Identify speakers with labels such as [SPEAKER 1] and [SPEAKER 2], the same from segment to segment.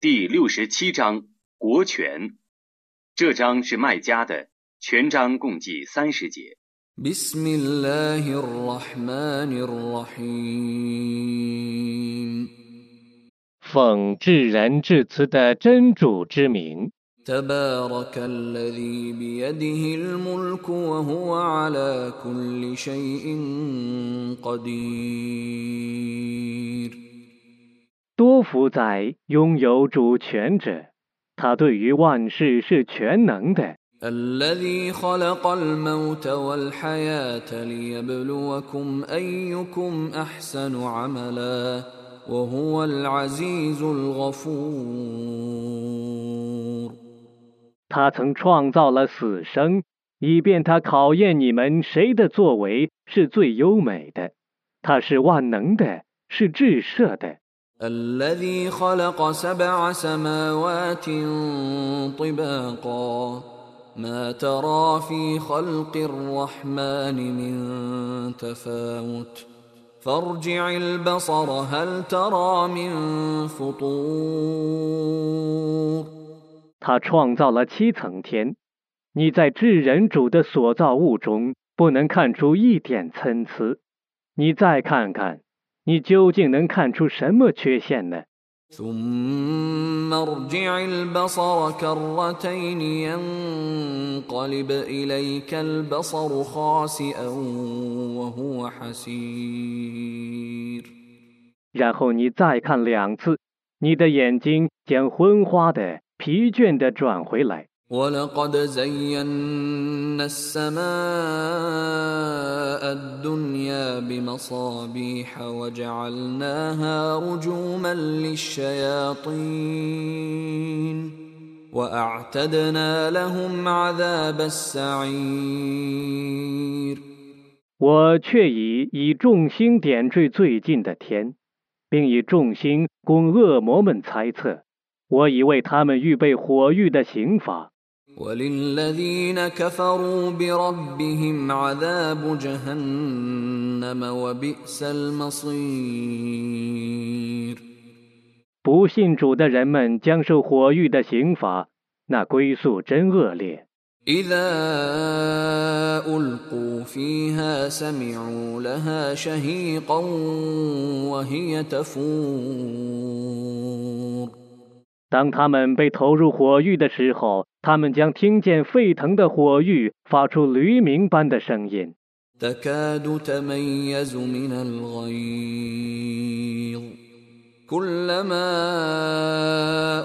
[SPEAKER 1] 第六十七章国权。这章是麦加的，全章共计三十节。
[SPEAKER 2] بسم الله الرحمن الرحيم
[SPEAKER 3] 奉至仁至慈的真主之名，
[SPEAKER 2] تبارك الذي بيده الملك وهو على كل شيء قدير
[SPEAKER 3] 多福在拥有主权者，他对于万事是全能的。
[SPEAKER 2] الذي خلق الموت والحياة ليبلوكم أيكم أحسن عملا وهو العزيز الغفور
[SPEAKER 3] 他曾创造了死生，以便他考验你们谁的作为是最优美的。他是万能的，是至赦的。
[SPEAKER 2] الذي خلق سبع سماوات طباقا ما ترى في خلق الرحمن من تفاوت فارجع البصر هل ترى من فطور
[SPEAKER 3] 他创造了七层天，你在至人主的所造物中不能看出一点参差。你再看看， 你究竟能看出什么缺陷呢？
[SPEAKER 2] ثم ارجع البصر كرتين ينقلب إليك البصر خاسئا وهو حسير
[SPEAKER 3] 然后你再看两次，你的眼睛将昏花的、疲倦的转回来。
[SPEAKER 2] ولقد زينا السماء الدنيا بمصابيح وجعلناها رجوما للشياطين واعتدنا لهم عذاب السعير
[SPEAKER 3] 我却已以众星点缀最近的天，并以众星供恶魔们猜测。我已为他们预备火狱的刑罚。
[SPEAKER 2] وللذين كفروا بربهم عذاب جهنم وبئس المصير
[SPEAKER 3] 不信主的人们将受火狱的刑罚，那归宿真恶劣。
[SPEAKER 2] إذا ألقوا فيها سمعوا لها شهيقا وهي تفور
[SPEAKER 3] 当他们被投入火狱的时候， 他们将听见沸腾的火狱发出驴鸣般的声音，
[SPEAKER 2] تكاد تميز من الغيظ كلما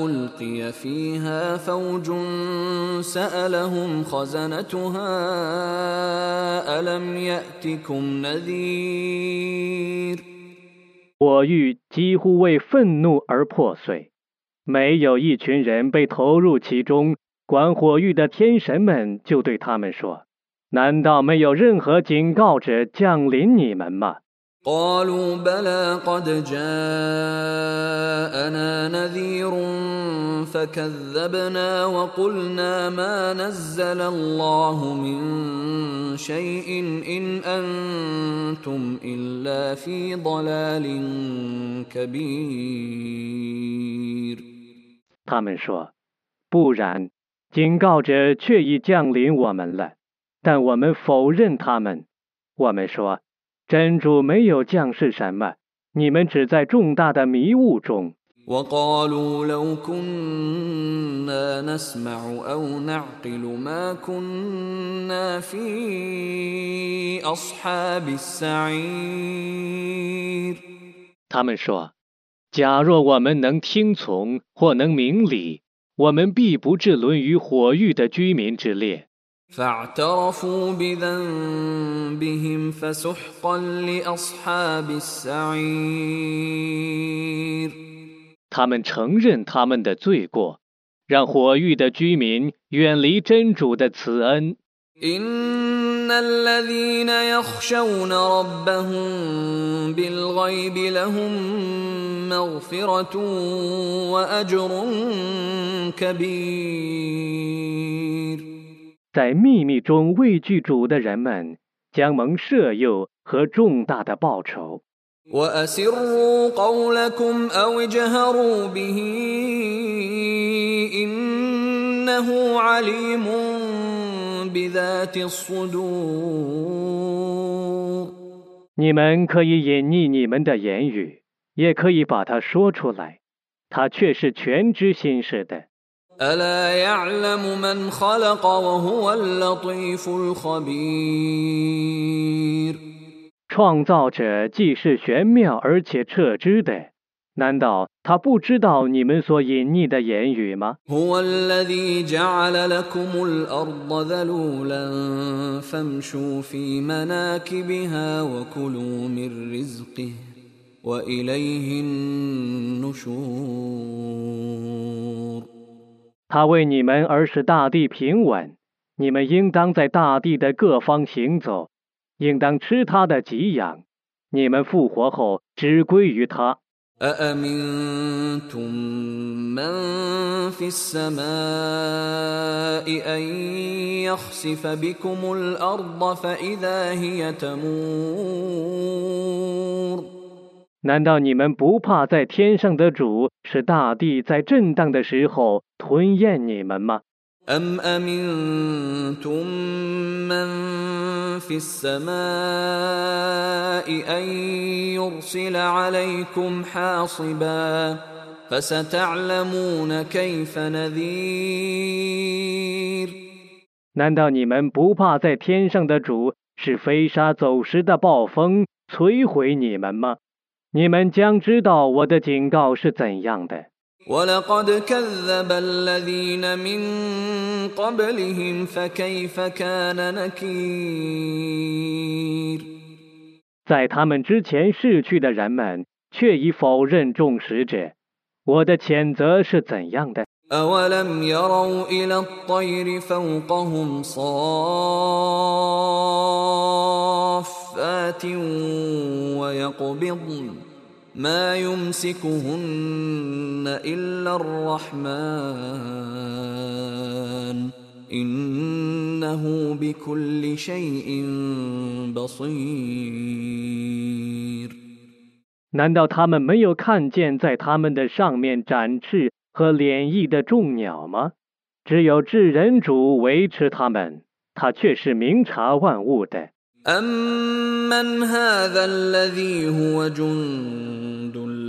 [SPEAKER 2] ألقي فيها فوج سألهم خزنتها ألم يأتكم نذير
[SPEAKER 3] 火狱几乎为愤怒而破碎。没有一群人被投入其中， 管火狱的天神们就对他们说：“难道没有任何警告者降临你们吗？”
[SPEAKER 2] قالوا بلى قد جاءنا نذير فكذبنا وقلنا ما نزل الله من شيء إن أنتم إلا في ضلال كبير
[SPEAKER 3] 他们说：“不然， 警告者却已降临我们了。”但我们否认他们。我们说：“真主没有降示什么，你们只在重大的迷雾中。”
[SPEAKER 2] وقالوا لو كنا نسمع أو نعقل ما كنا في أصحاب السعير
[SPEAKER 3] 他们说：“假若我们能听从或能明理， 我们必不致沦于火域的居民之列。他们承认他们的罪过，让火域的居民远离真主的慈恩。
[SPEAKER 2] إن الذين يخشون ربهم بالغيب لهم مغفرة وأجر كبير
[SPEAKER 3] 在秘密中畏惧主的人们，将蒙赦宥和重大的报酬。
[SPEAKER 2] وأسروا قولكم أو اجهروا به إنه عليم بذات الصدور
[SPEAKER 3] 你们可以隐匿你们的言语，也可以把它说出来，他却是全知心事的。
[SPEAKER 2] ألا يعلم من خلق وهو اللطيف الخبير
[SPEAKER 3] 创造者既是玄妙而且彻知的， 难道他不知道你们所隐匿的言语吗？他为你们而使大地平稳你们应当在大地的各方行走应当吃他的给养你们复活后只归于他。
[SPEAKER 2] أأمنتم من في السماء أن يخسف بكم الأرض فإذا هي تمور
[SPEAKER 3] 难道你们不怕在天上的主使大地在震荡的时候吞咽你们吗？
[SPEAKER 2] أم أمنتم من في السماء أن يرسل عليكم حاصبا فستعلمون كيف نذير
[SPEAKER 3] 难道你们不怕在天上的主使飞沙走石的暴风摧毁你们吗？你们将知道我的警告是怎样的。
[SPEAKER 2] ولقد كذب الذين من قبلهم فكيف كان نكير
[SPEAKER 3] 在他们之前逝去的人们却已否认众使者，我的谴责是怎样的？
[SPEAKER 2] أولم يروا إلى الطير فوقهم صافات ويقبضن ما يمسكهن إلا الرحمن إنه بكل شيء بصير
[SPEAKER 3] 难道他们没有看见在他们的上面展翅和敛翼的众鸟吗？只有至人主维持他们，他却是明察万物的。
[SPEAKER 2] أمن هذا الذي هو جند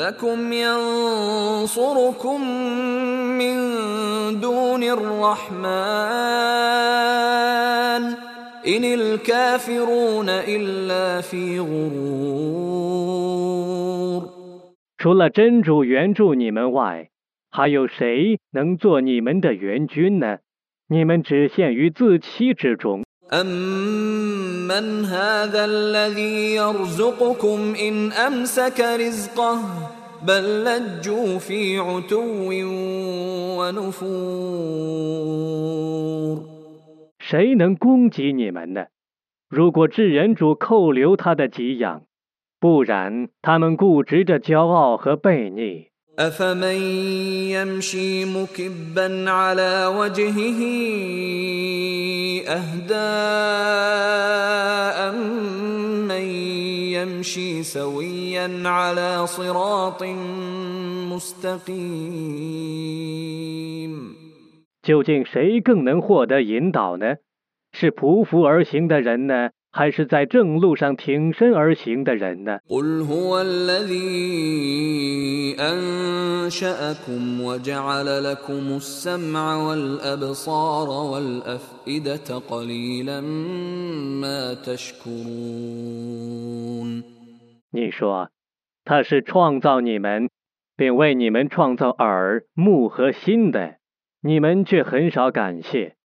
[SPEAKER 2] لكم ينصركم من دون الرحمن إن الكافرون إلا في غرور
[SPEAKER 3] 除了真主援助你们外，还有谁能做你们的援军呢？你们只陷于自欺之中。
[SPEAKER 2] أمن هذا الذي يرزقكم إن أمسك رزقه بل لجوا في عتو ونفور
[SPEAKER 3] 谁能供给你们呢？如果至人主扣留他的给养，不然他们固执着骄傲和悖逆。
[SPEAKER 2] أفمن يمشي مكبا على وجهه أهدى أمن يمشي سويا على صراط مستقيم
[SPEAKER 3] 究竟谁更能获得引导呢？是匍匐而行的人呢， 还是在正路上挺身而行的人呢？你说他是创造你们并为你们创造耳目和心的你们却很少感谢。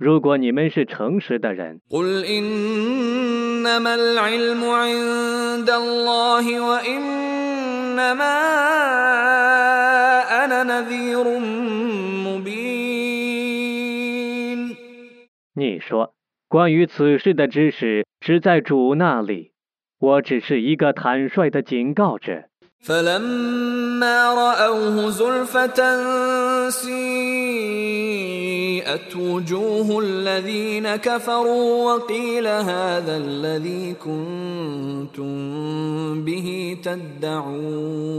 [SPEAKER 3] 如果你们是诚实的人你说关于此事的知识是在主那里我只是一个坦率的警告者。
[SPEAKER 2] فلما رأوه زلفة سيئت وجوه الذين كفروا وقيل هذا الذي كنتم به تدعون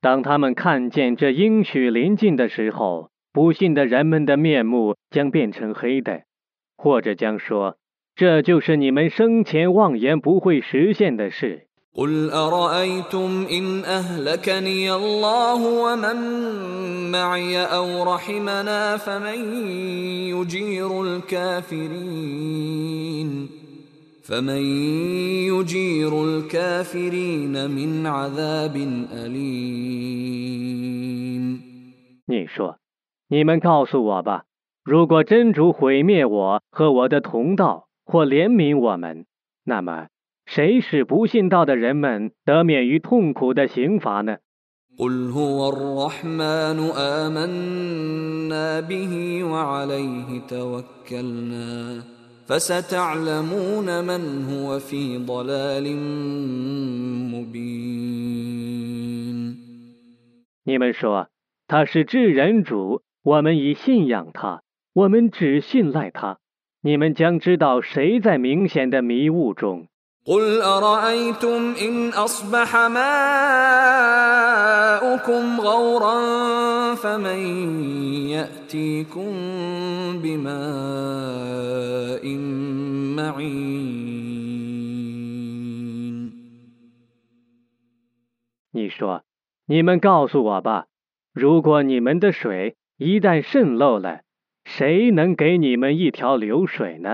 [SPEAKER 3] 当他们看见这应许临近的时候，不信的人们的面目将变成黑的，或者将说：“这就是你们生前妄言不会实现的事。”
[SPEAKER 2] قل أرأيتم إن أهلكني الله ومن معي أو رحمنا فمن يجير الكافرين فمن يجير الكافرين من عذاب أليم
[SPEAKER 3] 你说：“你们告诉我吧，如果真主毁灭我和我的同道，或怜悯我们，那么。” 谁使不信道的人们得免于痛苦的刑罚呢？
[SPEAKER 2] قل هو الرحمن آمنا به وعليه توكلنا فستعلمون من هو في ضلال مبين
[SPEAKER 3] 你们说他是至人主，我们已信仰他，我们只信赖他。你们将知道谁在明显的迷雾中。
[SPEAKER 2] قل أرأيتم إن أصبح ماؤكم غورا فمن يأتيكم بماء معين
[SPEAKER 3] 你说，你们告诉我吧，如果你们的水一旦渗漏了，谁能给你们一条流水呢？